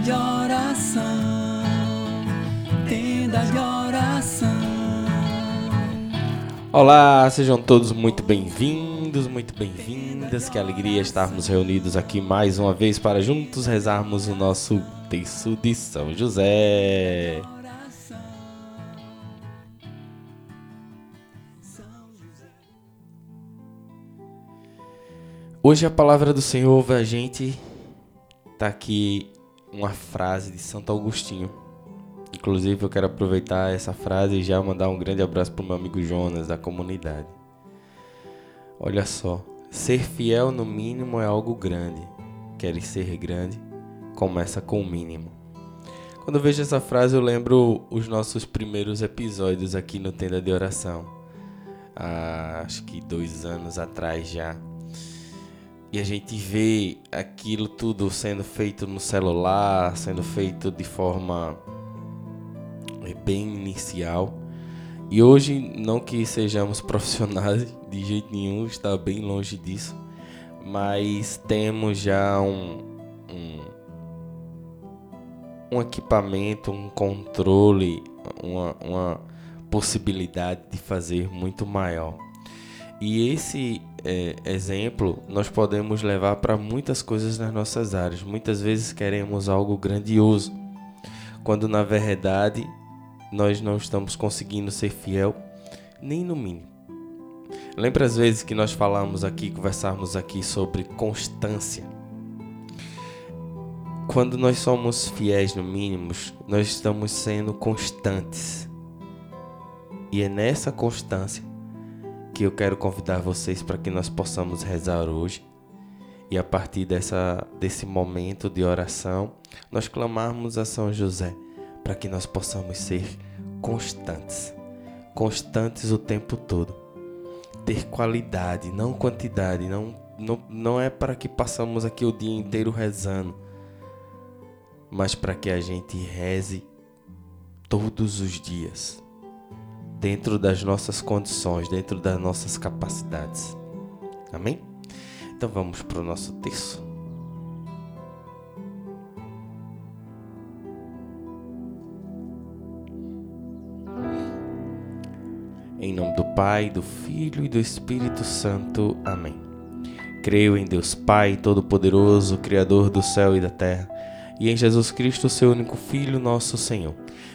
de oração, tenda de oração. Olá, sejam todos muito bem-vindos, muito bem-vindas. Que alegria estarmos reunidos aqui mais uma vez para juntos rezarmos o nosso texto de São José. Hoje a palavra do Senhor a gente tá aqui uma frase de Santo Agostinho. Inclusive eu quero aproveitar essa frase e já mandar um grande abraço pro meu amigo Jonas da comunidade. Olha só, ser fiel no mínimo é algo grande. Queres ser grande? Começa com o mínimo. Quando eu vejo essa frase, eu lembro os nossos primeiros episódios aqui no Tenda de Oração. Há, acho que dois anos atrás já e a gente vê aquilo tudo sendo feito no celular, sendo feito de forma é, bem inicial. E hoje, não que sejamos profissionais de jeito nenhum, está bem longe disso, mas temos já um, um, um equipamento, um controle, uma, uma possibilidade de fazer muito maior. E esse é, exemplo nós podemos levar para muitas coisas nas nossas áreas. Muitas vezes queremos algo grandioso, quando na verdade nós não estamos conseguindo ser fiel nem no mínimo. Lembra as vezes que nós falamos aqui, conversamos aqui sobre constância? Quando nós somos fiéis no mínimo, nós estamos sendo constantes. E é nessa constância que eu quero convidar vocês para que nós possamos rezar hoje. E a partir dessa, desse momento de oração, nós clamarmos a São José para que nós possamos ser constantes. Constantes o tempo todo. Ter qualidade, não quantidade. Não, não, não é para que passamos aqui o dia inteiro rezando, mas para que a gente reze todos os dias dentro das nossas condições, dentro das nossas capacidades. Amém? Então vamos para o nosso texto. Em nome do Pai, do Filho e do Espírito Santo. Amém. Creio em Deus Pai Todo-Poderoso, Criador do céu e da terra, e em Jesus Cristo, seu único Filho, nosso Senhor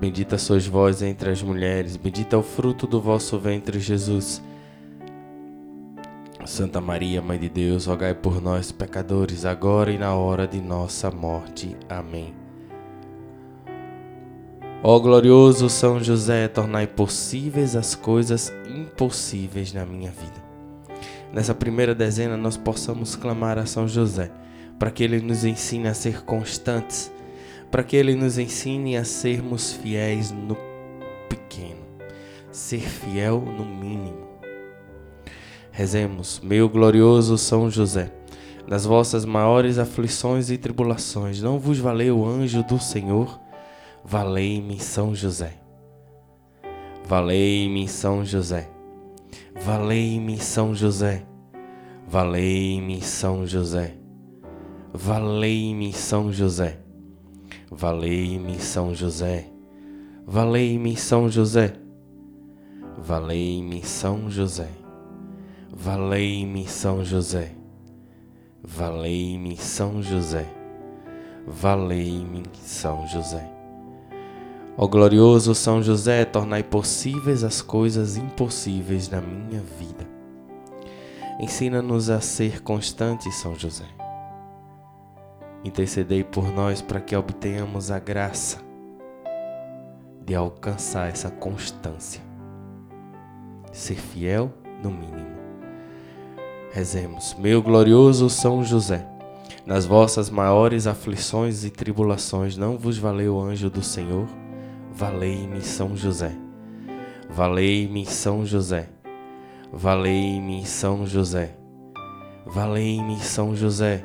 Bendita sois vós entre as mulheres, bendito é o fruto do vosso ventre, Jesus. Santa Maria, Mãe de Deus, rogai por nós, pecadores, agora e na hora de nossa morte. Amém. Ó glorioso São José, tornai possíveis as coisas impossíveis na minha vida. Nessa primeira dezena, nós possamos clamar a São José, para que ele nos ensine a ser constantes para que Ele nos ensine a sermos fiéis no pequeno, ser fiel no mínimo. Rezemos, meu glorioso São José, nas vossas maiores aflições e tribulações, não vos valeu o anjo do Senhor? Valei-me, São José. Valei-me, São José. Valei-me, São José. Valei-me, São José. Valei-me, São José. Valei-me São José, valei-me São José, valei-me São José, valei-me São José, valei-me São José, valei-me São José. Ó glorioso São José, tornai possíveis as coisas impossíveis na minha vida. Ensina-nos a ser constantes, São José. Intercedei por nós para que obtenhamos a graça de alcançar essa constância. Ser fiel no mínimo. Rezemos, meu glorioso São José, nas vossas maiores aflições e tribulações não vos valeu o anjo do Senhor? Valei-me São José. Valei-me São José. Valei-me São José. Valei-me São José.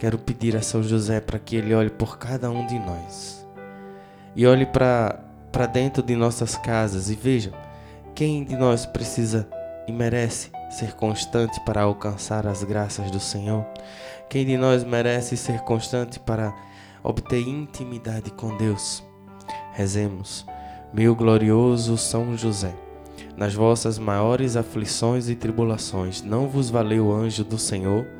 quero pedir a São José para que ele olhe por cada um de nós e olhe para dentro de nossas casas e veja quem de nós precisa e merece ser constante para alcançar as graças do Senhor, quem de nós merece ser constante para obter intimidade com Deus. Rezemos meu glorioso São José, nas vossas maiores aflições e tribulações, não vos valeu o anjo do Senhor?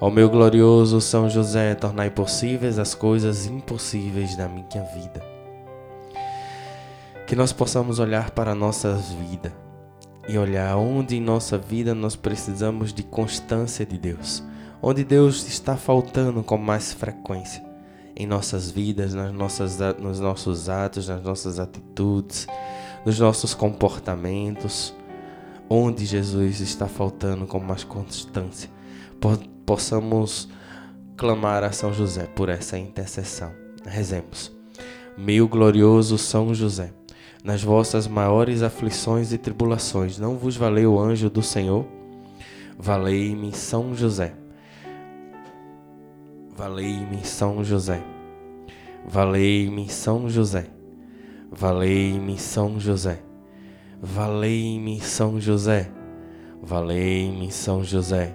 Ó meu glorioso São José, tornai possíveis as coisas impossíveis da minha vida. Que nós possamos olhar para a nossa vida. E olhar onde em nossa vida nós precisamos de constância de Deus, onde Deus está faltando com mais frequência. Em nossas vidas, nas nossas, nos nossos atos, nas nossas atitudes, nos nossos comportamentos, onde Jesus está faltando com mais constância, possamos clamar a São José por essa intercessão. Rezemos. Meu glorioso São José, nas vossas maiores aflições e tribulações, não vos valeu o anjo do Senhor? Valei-me São José Valei-me São José. Valei-me São José. Valei-me São José. Valei-me São José. Valei-me São José.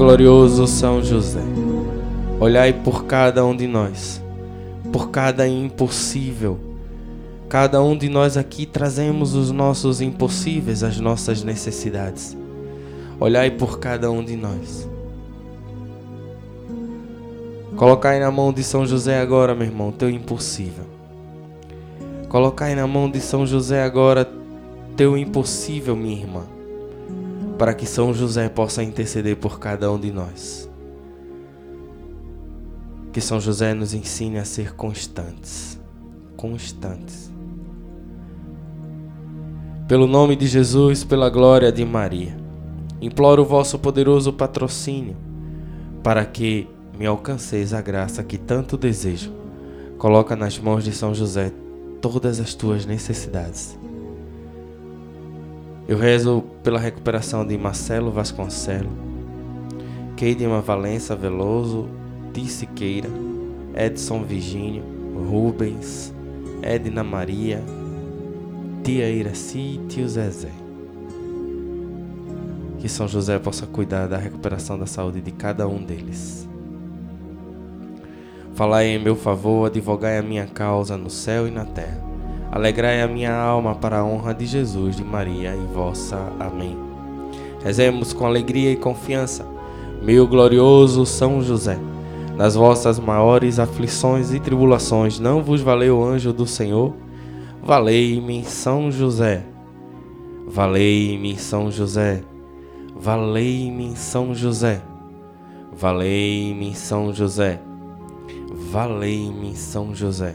Glorioso São José, olhai por cada um de nós por cada impossível. Cada um de nós aqui trazemos os nossos impossíveis, as nossas necessidades. Olhai por cada um de nós. Colocai na mão de São José agora, meu irmão, teu impossível. Colocai na mão de São José agora teu impossível, minha irmã, para que São José possa interceder por cada um de nós. Que São José nos ensine a ser constantes. Constantes. Pelo nome de Jesus, pela glória de Maria, imploro o vosso poderoso patrocínio para que me alcanceis a graça que tanto desejo. Coloca nas mãos de São José todas as tuas necessidades. Eu rezo pela recuperação de Marcelo Vasconcelo, Keidema Valença Veloso Ti Siqueira, Edson Virgínio, Rubens, Edna Maria, Tia Iraci e Tio Zezé. Que São José possa cuidar da recuperação da saúde de cada um deles. Falai em meu favor, advogai a minha causa no céu e na terra. Alegrai a minha alma para a honra de Jesus, de Maria e vossa. Amém. Rezemos com alegria e confiança, meu glorioso São José. Nas vossas maiores aflições e tribulações, não vos valeu o anjo do Senhor? Valei-me, São José. Valei-me, São José. Valei-me, São José. Valei-me, São José. Valei-me, São José.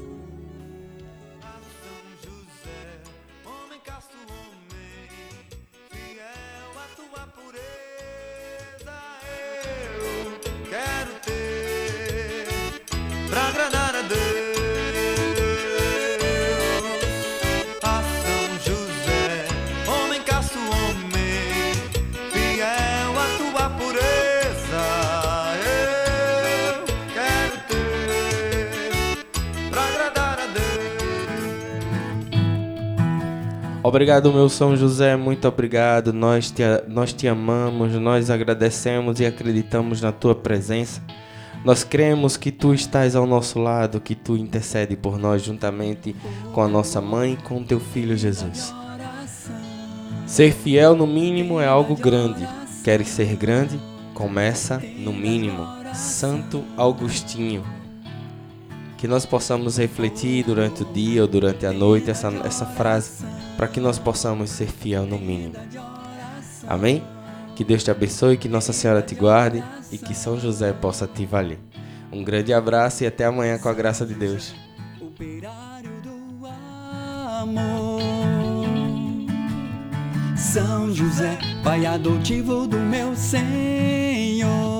Obrigado, meu São José, muito obrigado. Nós te, nós te amamos, nós agradecemos e acreditamos na tua presença. Nós cremos que tu estás ao nosso lado, que tu intercede por nós juntamente com a nossa mãe e com teu filho Jesus. Ser fiel no mínimo é algo grande. Queres ser grande? Começa no mínimo. Santo Augustinho que nós possamos refletir durante o dia ou durante a noite essa, essa frase, para que nós possamos ser fiel no mínimo. Amém? Que Deus te abençoe, que Nossa Senhora te guarde e que São José possa te valer. Um grande abraço e até amanhã com a graça de Deus. São José, Pai adotivo do meu Senhor.